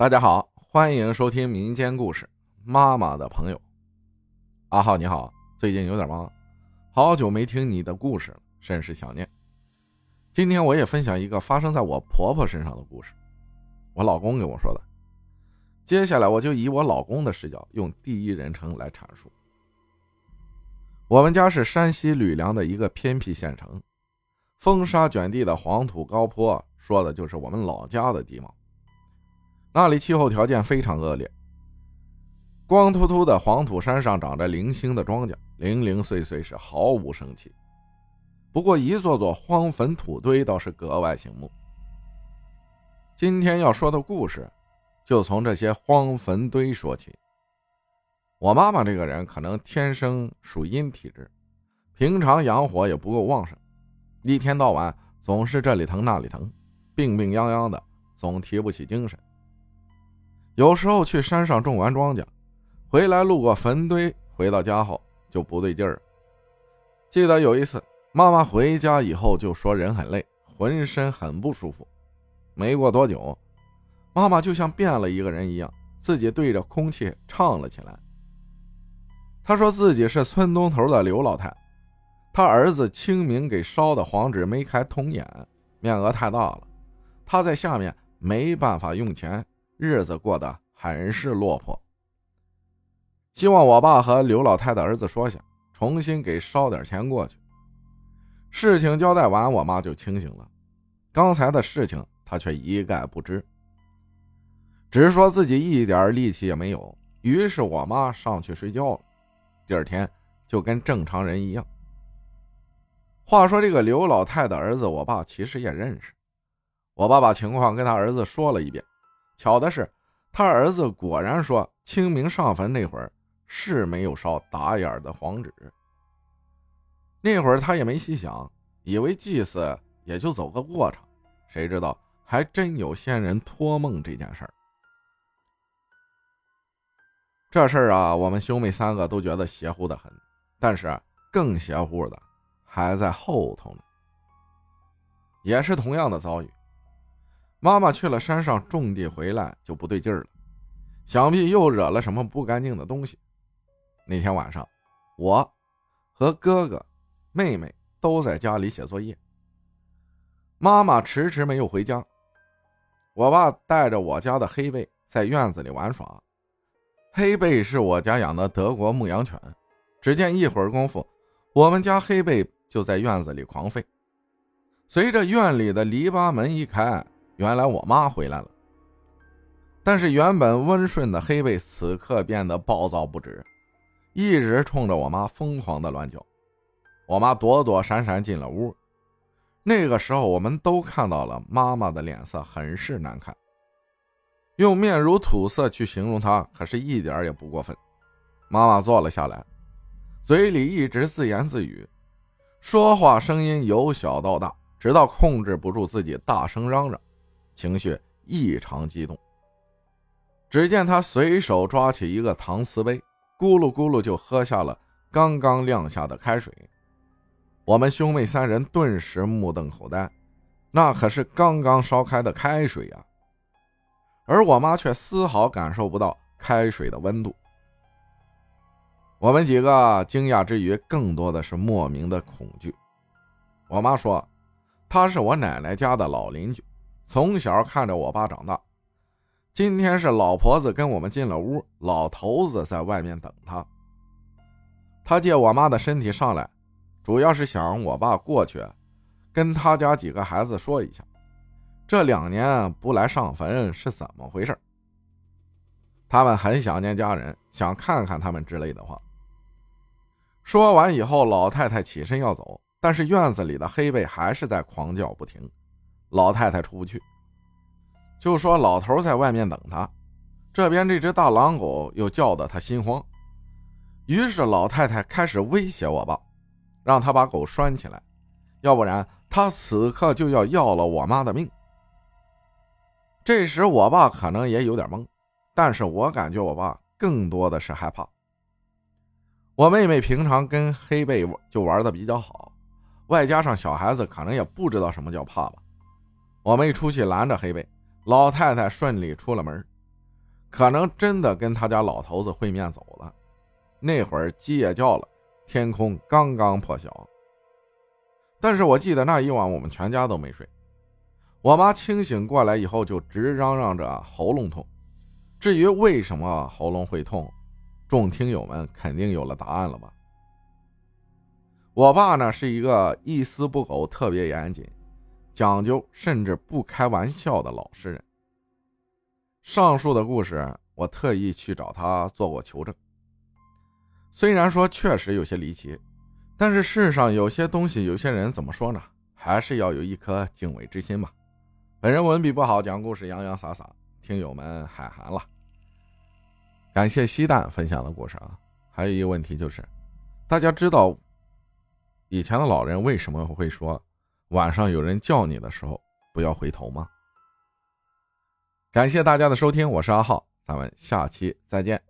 大家好，欢迎收听民间故事《妈妈的朋友》。阿浩你好，最近有点忙，好久没听你的故事了，甚是想念。今天我也分享一个发生在我婆婆身上的故事，我老公给我说的。接下来我就以我老公的视角，用第一人称来阐述。我们家是山西吕梁的一个偏僻县城，风沙卷地的黄土高坡，说的就是我们老家的地貌。那里气候条件非常恶劣，光秃秃的黄土山上长着零星的庄稼，零零碎碎是毫无生气。不过一座座荒坟土堆倒是格外醒目。今天要说的故事，就从这些荒坟堆说起。我妈妈这个人可能天生属阴体质，平常阳火也不够旺盛，一天到晚总是这里疼那里疼，病病殃殃的，总提不起精神。有时候去山上种完庄稼，回来路过坟堆，回到家后就不对劲儿。记得有一次，妈妈回家以后就说人很累，浑身很不舒服。没过多久，妈妈就像变了一个人一样，自己对着空气唱了起来。她说自己是村东头的刘老太，她儿子清明给烧的黄纸没开通眼，面额太大了，她在下面没办法用钱。日子过得很是落魄，希望我爸和刘老太的儿子说下，重新给烧点钱过去。事情交代完，我妈就清醒了，刚才的事情她却一概不知，只是说自己一点力气也没有。于是我妈上去睡觉了，第二天就跟正常人一样。话说这个刘老太的儿子，我爸其实也认识，我爸把情况跟他儿子说了一遍。巧的是，他儿子果然说清明上坟那会儿是没有烧打眼的黄纸。那会儿他也没细想，以为祭祀也就走个过场，谁知道还真有仙人托梦这件事儿。这事儿啊，我们兄妹三个都觉得邪乎的很，但是更邪乎的还在后头呢。也是同样的遭遇。妈妈去了山上种地，回来就不对劲儿了，想必又惹了什么不干净的东西。那天晚上，我和哥哥、妹妹都在家里写作业，妈妈迟迟没有回家。我爸带着我家的黑贝在院子里玩耍，黑贝是我家养的德国牧羊犬。只见一会儿功夫，我们家黑贝就在院子里狂吠。随着院里的篱笆门一开。原来我妈回来了，但是原本温顺的黑贝此刻变得暴躁不止，一直冲着我妈疯狂的乱叫。我妈躲躲闪闪进了屋。那个时候，我们都看到了妈妈的脸色很是难看，用面如土色去形容她，可是一点也不过分。妈妈坐了下来，嘴里一直自言自语，说话声音由小到大，直到控制不住自己大声嚷嚷。情绪异常激动。只见他随手抓起一个搪瓷杯，咕噜咕噜就喝下了刚刚晾下的开水。我们兄妹三人顿时目瞪口呆，那可是刚刚烧开的开水呀！而我妈却丝毫感受不到开水的温度。我们几个惊讶之余，更多的是莫名的恐惧。我妈说：“她是我奶奶家的老邻居。”从小看着我爸长大，今天是老婆子跟我们进了屋，老头子在外面等他。他借我妈的身体上来，主要是想我爸过去，跟他家几个孩子说一下，这两年不来上坟是怎么回事。他们很想念家人，想看看他们之类的话。说完以后，老太太起身要走，但是院子里的黑背还是在狂叫不停。老太太出不去，就说老头在外面等他。这边这只大狼狗又叫得他心慌，于是老太太开始威胁我爸，让他把狗拴起来，要不然他此刻就要要了我妈的命。这时我爸可能也有点懵，但是我感觉我爸更多的是害怕。我妹妹平常跟黑贝就玩的比较好，外加上小孩子可能也不知道什么叫怕吧。我没出去拦着黑贝，老太太顺利出了门。可能真的跟他家老头子会面走了。那会儿鸡也叫了，天空刚刚破晓。但是我记得那一晚我们全家都没睡。我妈清醒过来以后就直嚷嚷着喉咙痛。至于为什么喉咙会痛，众听友们肯定有了答案了吧？我爸呢是一个一丝不苟、特别严谨、讲究甚至不开玩笑的老实人。上述的故事我特意去找他做过求证。虽然说确实有些离奇，但是世上有些东西，有些人怎么说呢？还是要有一颗敬畏之心吧。本人文笔不好，讲故事洋洋洒洒，听友们海涵了。感谢西蛋分享的故事啊！还有一个问题就是，大家知道以前的老人为什么会说晚上有人叫你的时候不要回头吗？感谢大家的收听，我是阿浩，咱们下期再见。